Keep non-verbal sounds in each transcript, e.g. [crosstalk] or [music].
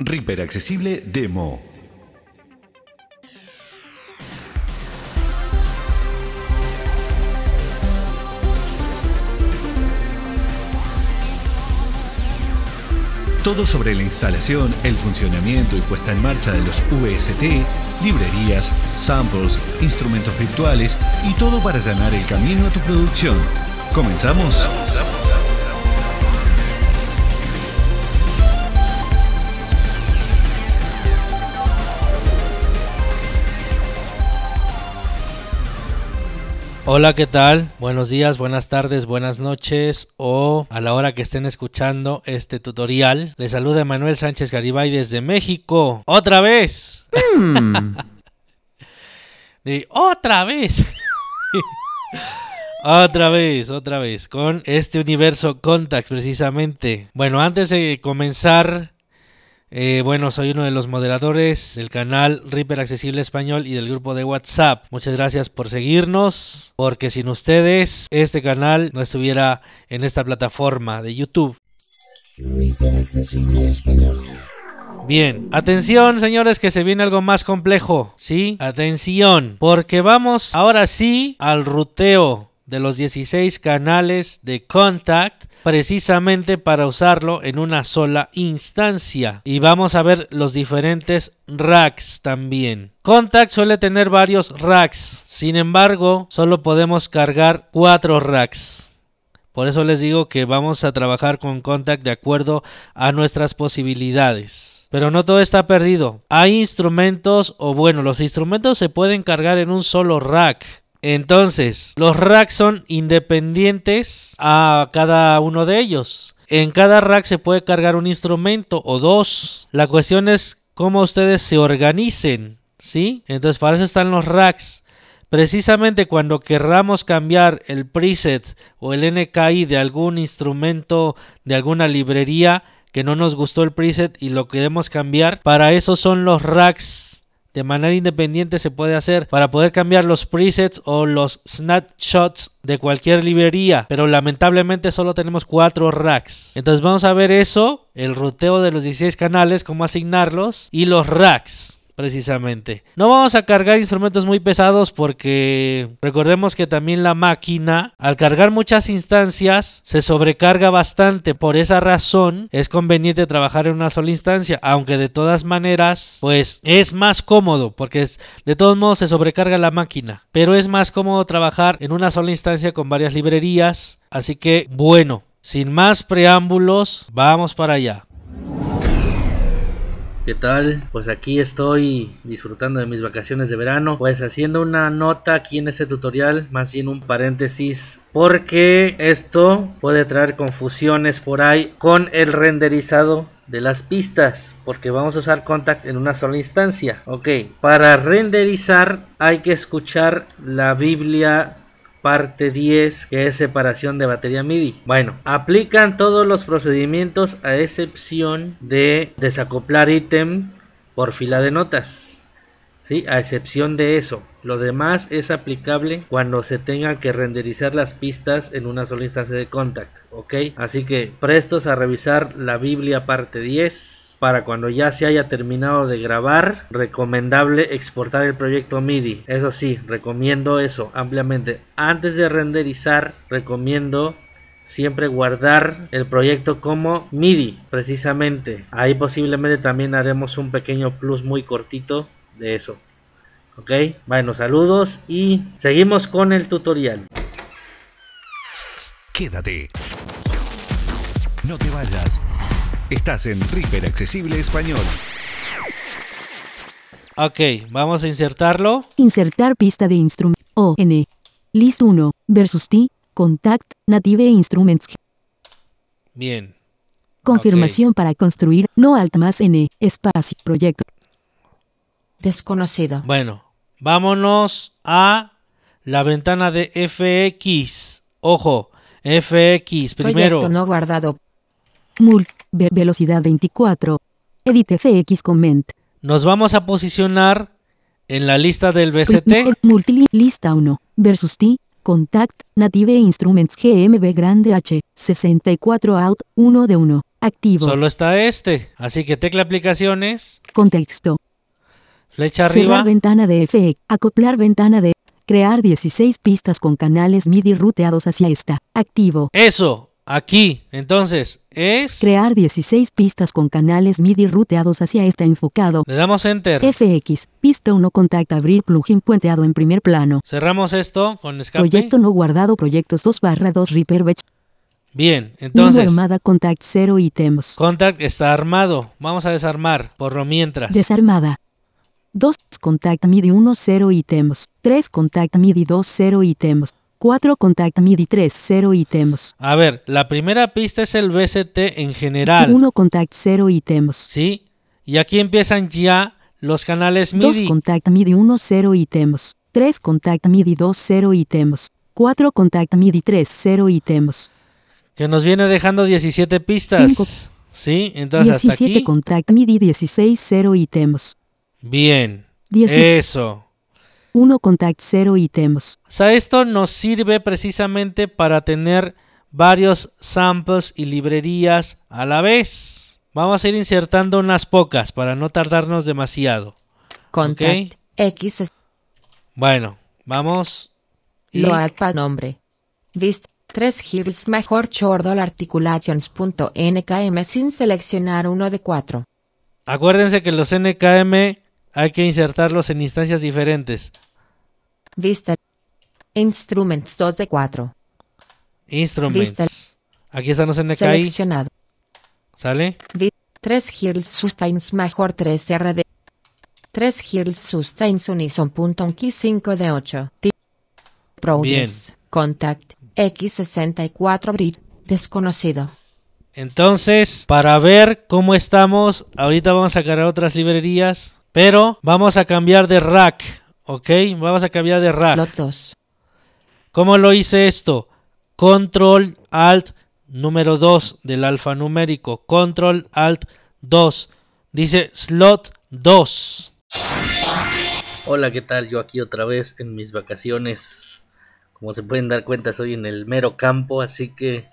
Reaper Accesible Demo. Todo sobre la instalación, el funcionamiento y puesta en marcha de los VST, librerías, samples, instrumentos virtuales y todo para allanar el camino a tu producción. ¿Comenzamos? Hola, ¿qué tal? Buenos días, buenas tardes, buenas noches o a la hora que estén escuchando este tutorial. Les saluda Manuel Sánchez Garibay desde México. ¡Otra vez! [laughs] Y otra vez. [laughs] Otra vez, otra vez, con este universo Contacts precisamente. Bueno, antes de comenzar, eh, bueno, soy uno de los moderadores del canal Reaper Accesible Español y del grupo de WhatsApp. Muchas gracias por seguirnos, porque sin ustedes este canal no estuviera en esta plataforma de YouTube. Bien, atención señores que se viene algo más complejo, ¿sí? Atención, porque vamos ahora sí al ruteo de los 16 canales de Contact precisamente para usarlo en una sola instancia y vamos a ver los diferentes racks también. Contact suele tener varios racks, sin embargo solo podemos cargar cuatro racks. Por eso les digo que vamos a trabajar con Contact de acuerdo a nuestras posibilidades. Pero no todo está perdido. Hay instrumentos, o bueno, los instrumentos se pueden cargar en un solo rack. Entonces, los racks son independientes a cada uno de ellos. En cada rack se puede cargar un instrumento o dos. La cuestión es cómo ustedes se organicen, ¿sí? Entonces, para eso están los racks. Precisamente cuando querramos cambiar el preset o el NKI de algún instrumento de alguna librería que no nos gustó el preset y lo queremos cambiar, para eso son los racks de manera independiente se puede hacer para poder cambiar los presets o los snapshots de cualquier librería, pero lamentablemente solo tenemos cuatro racks. Entonces vamos a ver eso, el ruteo de los 16 canales, cómo asignarlos y los racks precisamente. No vamos a cargar instrumentos muy pesados porque recordemos que también la máquina al cargar muchas instancias se sobrecarga bastante. Por esa razón es conveniente trabajar en una sola instancia, aunque de todas maneras pues es más cómodo porque es, de todos modos se sobrecarga la máquina. Pero es más cómodo trabajar en una sola instancia con varias librerías. Así que bueno, sin más preámbulos, vamos para allá. ¿Qué tal? Pues aquí estoy disfrutando de mis vacaciones de verano. Pues haciendo una nota aquí en este tutorial, más bien un paréntesis, porque esto puede traer confusiones por ahí con el renderizado de las pistas porque vamos a usar contact en una sola instancia ok para renderizar hay que escuchar la biblia parte 10 que es separación de batería MIDI. Bueno, aplican todos los procedimientos a excepción de desacoplar ítem por fila de notas. ¿Sí? A excepción de eso, lo demás es aplicable cuando se tengan que renderizar las pistas en una sola instancia de contact, ¿ok? Así que prestos a revisar la Biblia parte 10 para cuando ya se haya terminado de grabar, recomendable exportar el proyecto MIDI. Eso sí, recomiendo eso ampliamente. Antes de renderizar, recomiendo siempre guardar el proyecto como MIDI, precisamente. Ahí posiblemente también haremos un pequeño plus muy cortito de eso. Ok, bueno, saludos y seguimos con el tutorial. Quédate. No te vayas. Estás en Reaper Accesible Español. Ok, vamos a insertarlo. Insertar pista de instrumento. O, N. List 1. Versus T. Contact. Native Instruments. Bien. Confirmación para construir. No alt más N. Espacio. Proyecto. Desconocido. Bueno, vámonos a la ventana de FX. Ojo, FX primero. Proyecto no guardado. Mul. Ve- velocidad 24. Edit FX Comment. Nos vamos a posicionar en la lista del BCT. Multi lista 1. Versus T. Contact. Native Instruments GMB Grande H. 64 out. 1 de 1. Activo. Solo está este. Así que tecla aplicaciones, Contexto. Flecha arriba. Cerrar ventana de FX. Acoplar ventana de. Crear 16 pistas con canales MIDI ruteados hacia esta. Activo. Eso, aquí. Entonces, es... Crear 16 pistas con canales MIDI ruteados hacia esta enfocado. Le damos enter. FX. Pista 1 contacta abrir plugin puenteado en primer plano. Cerramos esto con escape. Proyecto no guardado. Proyectos 2 barra 2 Reaper. Bien, entonces, armada contact 0 ítems. contact está armado. Vamos a desarmar por lo mientras. Desarmada. 2. Contact MIDI 1 0 ítems. 3. Contact MIDI 2 0 ítems. 4. Contact MIDI 3 0 ítems. A ver, la primera pista es el VST en general. 1. Contact 0 ítems. ¿Sí? Y aquí empiezan ya los canales 2. MIDI. Contact MIDI 1 0 ítems. 3. Contact MIDI 2 0 ítems. 4. Contact MIDI 3 0 ítems. Que nos viene dejando 17 pistas. Cinco. ¿Sí? Entonces hasta 17. aquí. Contact MIDI 16 0 ítems. Bien. 16. Eso. 1. Contact 0 ítems. O sea, esto nos sirve precisamente para tener varios samples y librerías a la vez. Vamos a ir insertando unas pocas para no tardarnos demasiado. Contact. X. es- Bueno, vamos. y- Load nombre. Vist. 3 Hills Mejor Chordol Articulations.nkm sin seleccionar uno de 4. Acuérdense que los NKM hay que insertarlos en instancias diferentes. Vista. Instruments 2 de 4. Instruments. Vista. Aquí están los NKI. Seleccionado. ¿Sale? 3 Hills Sustains Mejor 3 RD. 3 Hills Sustains Unison.key 5 de 8. Ti- Progress. Contact. X64 Brit. Desconocido. Entonces, para ver cómo estamos, ahorita vamos a cargar otras librerías, pero vamos a cambiar de rack, ¿ok? Vamos a cambiar de rack. Slot 2. ¿Cómo lo hice esto? Control Alt número 2 del alfanumérico. Control Alt 2. Dice slot 2. Hola, ¿qué tal? Yo aquí otra vez en mis vacaciones. Como se pueden dar cuenta, estoy en el mero campo, así que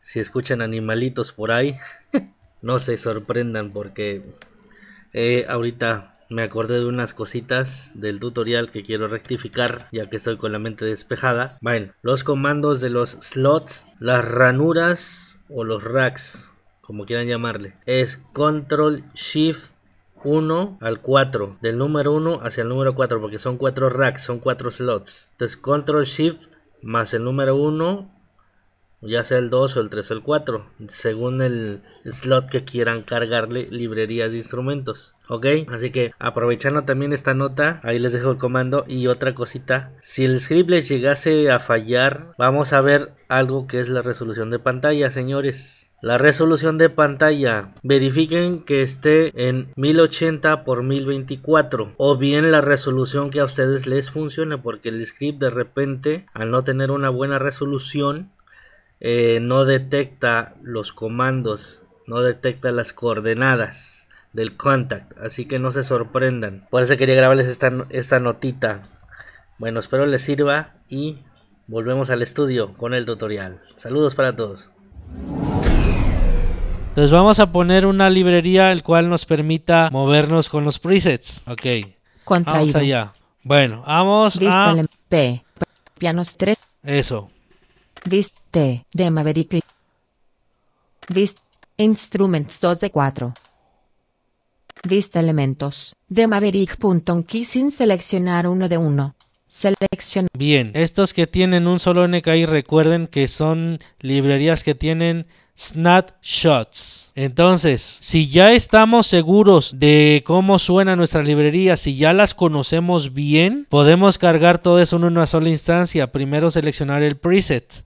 si escuchan animalitos por ahí, [laughs] no se sorprendan porque eh, ahorita me acordé de unas cositas del tutorial que quiero rectificar ya que estoy con la mente despejada. Bueno, los comandos de los slots, las ranuras o los racks, como quieran llamarle, es control shift 1 al 4, del número 1 hacia el número 4, porque son 4 racks, son 4 slots. Entonces control shift más el número 1 ya sea el 2 o el 3 o el 4, según el slot que quieran cargarle librerías de instrumentos. Ok, así que aprovechando también esta nota, ahí les dejo el comando. Y otra cosita, si el script les llegase a fallar, vamos a ver algo que es la resolución de pantalla, señores. La resolución de pantalla, verifiquen que esté en 1080 por 1024 o bien la resolución que a ustedes les funcione porque el script de repente al no tener una buena resolución eh, no detecta los comandos, no detecta las coordenadas del contact, así que no se sorprendan. Por eso quería grabarles esta, esta notita. Bueno, espero les sirva y volvemos al estudio con el tutorial. Saludos para todos. Entonces vamos a poner una librería el cual nos permita movernos con los presets. Ok, vamos Contraído. allá. Bueno, vamos Vista a P. Pianos 3. eso. Vist T. De Maverick. Vist. Instruments 2 de 4. Vista elementos. De Maverick.key sin seleccionar uno de uno. Selecciona. Bien, estos que tienen un solo NKI recuerden que son librerías que tienen snapshots. Entonces, si ya estamos seguros de cómo suena nuestra librería, si ya las conocemos bien, podemos cargar todo eso en una sola instancia. Primero seleccionar el preset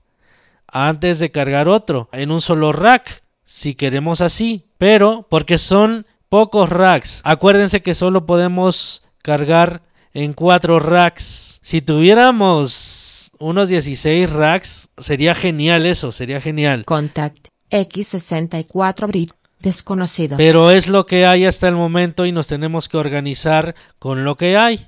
antes de cargar otro en un solo rack, si queremos así. Pero porque son pocos racks, acuérdense que solo podemos cargar en cuatro racks. Si tuviéramos unos 16 racks, sería genial eso, sería genial. Contact. X64 Brit. Desconocido. Pero es lo que hay hasta el momento y nos tenemos que organizar con lo que hay.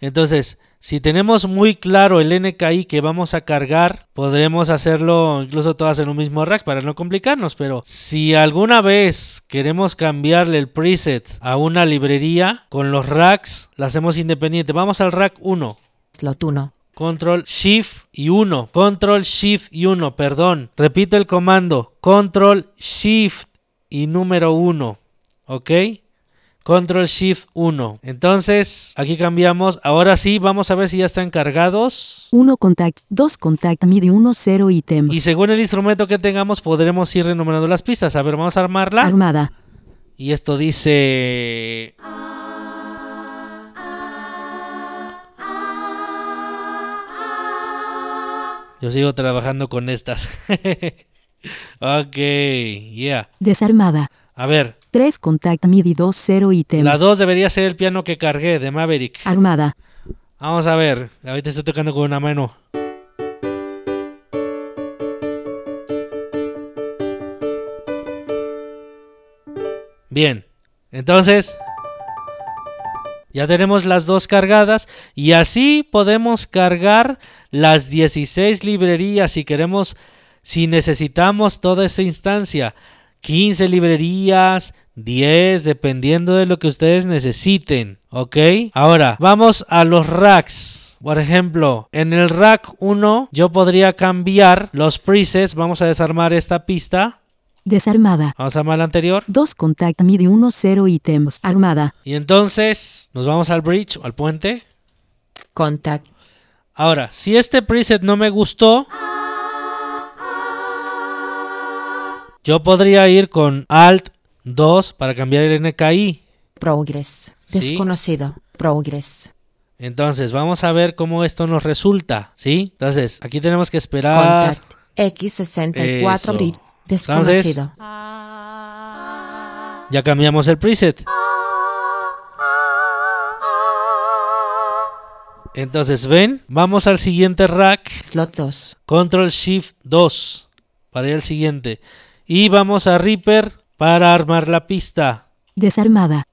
Entonces, Si tenemos muy claro el NKI que vamos a cargar, podremos hacerlo incluso todas en un mismo rack para no complicarnos. Pero si alguna vez queremos cambiarle el preset a una librería, con los racks la hacemos independiente. Vamos al rack 1. Slot 1. Control Shift y 1. Control Shift y 1, perdón. Repito el comando. Control Shift y número 1. ¿Ok? Control Shift 1. Entonces, aquí cambiamos. Ahora sí, vamos a ver si ya están cargados. 1 contact, 2 contact MIDI 1 0 ítems. Y según el instrumento que tengamos, podremos ir renumerando las pistas. A ver, vamos a armarla. Armada. Y esto dice... Yo sigo trabajando con estas. [laughs] ok, yeah. Desarmada. A ver, 3 contact MIDI 2 0 ítems. la 2 debería ser el piano que cargué de Maverick. Armada. Vamos a ver, ahorita estoy tocando con una mano. Bien, entonces ya tenemos las dos cargadas y así podemos cargar las 16 librerías si queremos, si necesitamos toda esa instancia. 15 librerías, 10, dependiendo de lo que ustedes necesiten, ¿ok? Ahora, vamos a los racks. Por ejemplo, en el rack 1 yo podría cambiar los presets. Vamos a desarmar esta pista. Desarmada. Vamos a armar la anterior. 2 contact MIDI 1 0 ítems. Armada. Y entonces nos vamos al bridge o al puente. Contact. Ahora, si este preset no me gustó, yo podría ir con Alt 2 para cambiar el NKI. Progress. Sí. Desconocido. Progress. Entonces, vamos a ver cómo esto nos resulta, ¿sí? Entonces, aquí tenemos que esperar. Contact. X64 Eso. bridge. Entonces- Desconocido. Ya cambiamos el preset. Entonces, ven, vamos al siguiente rack. Slot 2. Control Shift 2 para ir al siguiente. Y vamos a Reaper para armar la pista. Desarmada.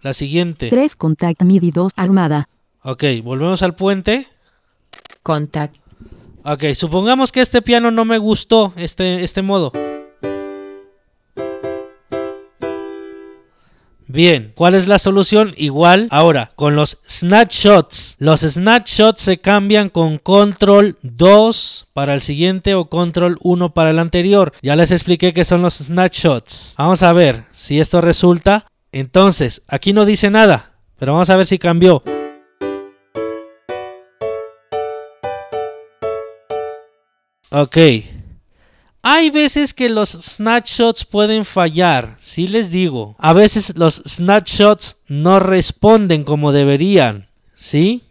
La siguiente. 3 contact MIDI 2. Armada. Ok, volvemos al puente. Contact. Ok, supongamos que este piano no me gustó, este, este modo. Bien, ¿cuál es la solución? Igual, ahora, con los snapshots. Los snapshots se cambian con control 2 para el siguiente o control 1 para el anterior. Ya les expliqué qué son los snapshots. Vamos a ver si esto resulta. Entonces, aquí no dice nada, pero vamos a ver si cambió. Ok. Hay veces que los snapshots pueden fallar, sí les digo. A veces los snapshots no responden como deberían, ¿sí?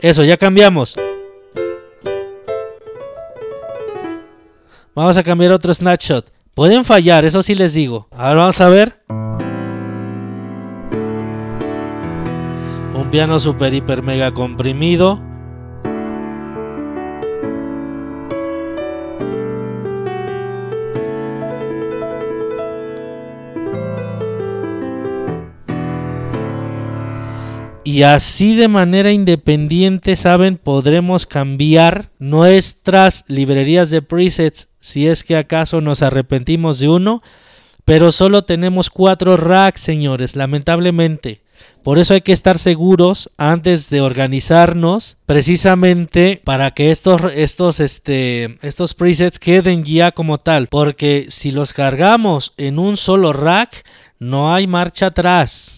Eso, ya cambiamos. Vamos a cambiar otro snapshot. Pueden fallar, eso sí les digo. Ahora vamos a ver. Un piano super hiper mega comprimido. Y así de manera independiente, saben, podremos cambiar nuestras librerías de presets si es que acaso nos arrepentimos de uno. Pero solo tenemos cuatro racks, señores, lamentablemente. Por eso hay que estar seguros antes de organizarnos, precisamente para que estos, estos, este, estos presets queden ya como tal. Porque si los cargamos en un solo rack, no hay marcha atrás.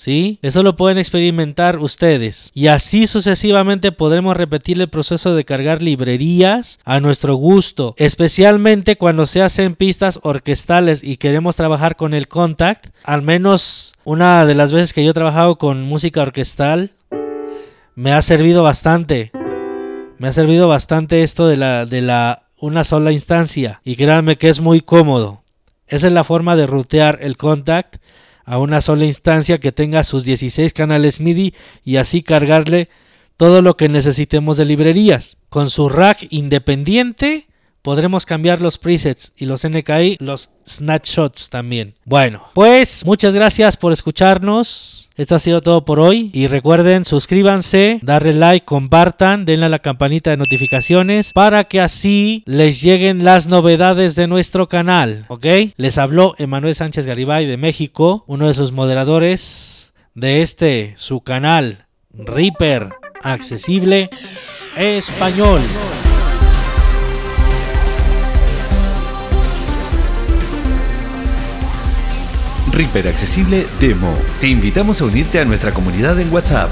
¿Sí? Eso lo pueden experimentar ustedes. Y así sucesivamente podremos repetir el proceso de cargar librerías a nuestro gusto. Especialmente cuando se hacen pistas orquestales y queremos trabajar con el contact. Al menos una de las veces que yo he trabajado con música orquestal me ha servido bastante. Me ha servido bastante esto de la, de la una sola instancia. Y créanme que es muy cómodo. Esa es la forma de rutear el contact a una sola instancia que tenga sus 16 canales MIDI y así cargarle todo lo que necesitemos de librerías. Con su rack independiente podremos cambiar los presets y los NKI, los snapshots también. Bueno, pues muchas gracias por escucharnos. Esto ha sido todo por hoy. Y recuerden, suscríbanse, darle like, compartan, denle a la campanita de notificaciones para que así les lleguen las novedades de nuestro canal. ¿Ok? Les habló Emanuel Sánchez Garibay de México, uno de sus moderadores de este, su canal, Reaper Accesible Español. Reaper Accesible Demo. Te invitamos a unirte a nuestra comunidad en WhatsApp.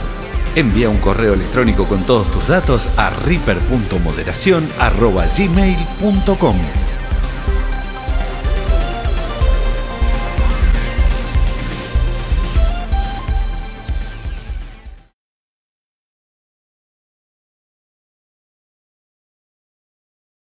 Envía un correo electrónico con todos tus datos a reaper.moderación.gmail.com